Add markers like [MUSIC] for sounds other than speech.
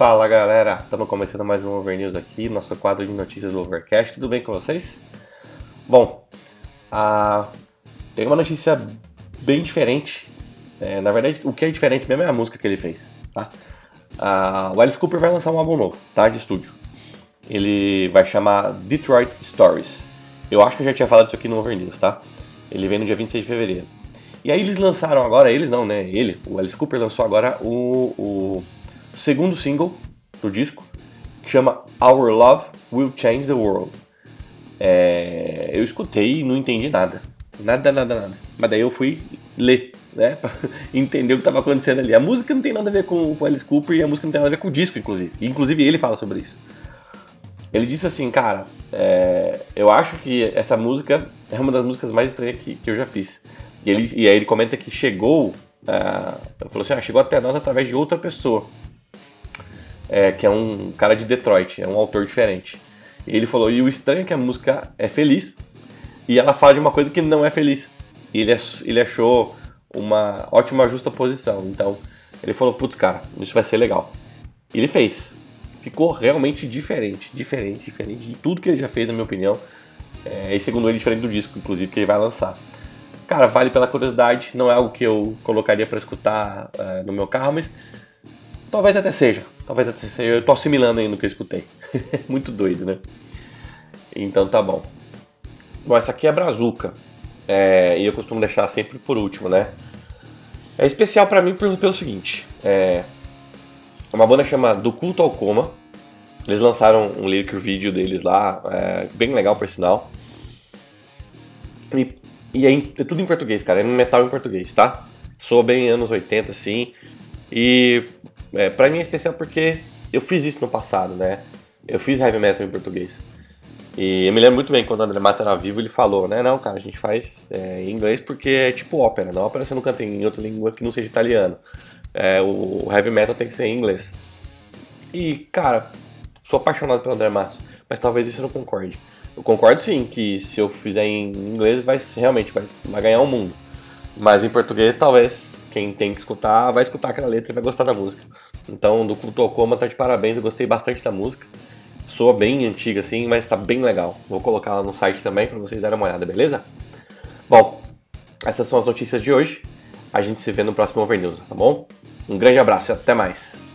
Fala galera, estamos começando mais um Over News aqui, nosso quadro de notícias do Overcast. Tudo bem com vocês? Bom, a... tem uma notícia bem diferente. É, na verdade, o que é diferente mesmo é a música que ele fez. Tá? A... O Alice Cooper vai lançar um álbum novo, tá? De estúdio. Ele vai chamar Detroit Stories. Eu acho que eu já tinha falado isso aqui no Over News, tá? Ele vem no dia 26 de fevereiro. E aí eles lançaram agora, eles não, né? Ele, o Alice Cooper lançou agora o, o segundo single do disco, que chama Our Love Will Change the World. É, eu escutei e não entendi nada. Nada, nada, nada. Mas daí eu fui ler, né? [LAUGHS] Pra entender o que estava acontecendo ali. A música não tem nada a ver com o Alice Cooper e a música não tem nada a ver com o disco, inclusive. Inclusive ele fala sobre isso. Ele disse assim, cara, é, eu acho que essa música é uma das músicas mais estranhas que, que eu já fiz. E, ele, e aí ele comenta que chegou, uh, falou assim, ah, chegou até nós através de outra pessoa é, que é um cara de Detroit, é um autor diferente. Ele falou: e o estranho é que a música é feliz e ela fala de uma coisa que não é feliz. E ele, ele achou uma ótima justa posição. Então ele falou: putz, cara, isso vai ser legal. E ele fez. Ficou realmente diferente, diferente, diferente de tudo que ele já fez, na minha opinião. É, e segundo ele, diferente do disco, inclusive, que ele vai lançar. Cara, vale pela curiosidade, não é algo que eu colocaria para escutar é, no meu carro, mas talvez até seja. Talvez até seja, eu tô assimilando ainda no que eu escutei. [LAUGHS] Muito doido, né? Então tá bom. Bom, essa aqui é a Brazuca. É, e eu costumo deixar sempre por último, né? É especial para mim pelo, pelo seguinte. É uma banda chamada Do Culto ao Coma. Eles lançaram um lyric vídeo deles lá, é, bem legal por sinal. E, e é, é, tudo em português, cara. É metal em português, tá? Sou bem anos 80, assim. E é, pra mim é especial porque eu fiz isso no passado, né? Eu fiz heavy metal em português. E eu me lembro muito bem quando o André Matos era vivo, ele falou, né? Não, cara, a gente faz é, em inglês porque é tipo ópera. Na ópera você não canta em outra língua que não seja italiano. É, o heavy metal tem que ser em inglês. E, cara, sou apaixonado pelo André Matos, mas talvez isso eu não concorde. Eu concordo sim que se eu fizer em inglês vai realmente vai, vai ganhar o um mundo. Mas em português talvez quem tem que escutar vai escutar aquela letra e vai gostar da música. Então, do Culto ao Coma tá de parabéns, eu gostei bastante da música. Soa bem antiga assim, mas tá bem legal. Vou colocar ela no site também para vocês darem uma olhada, beleza? Bom, essas são as notícias de hoje. A gente se vê no próximo Over News, tá bom? Um grande abraço e até mais.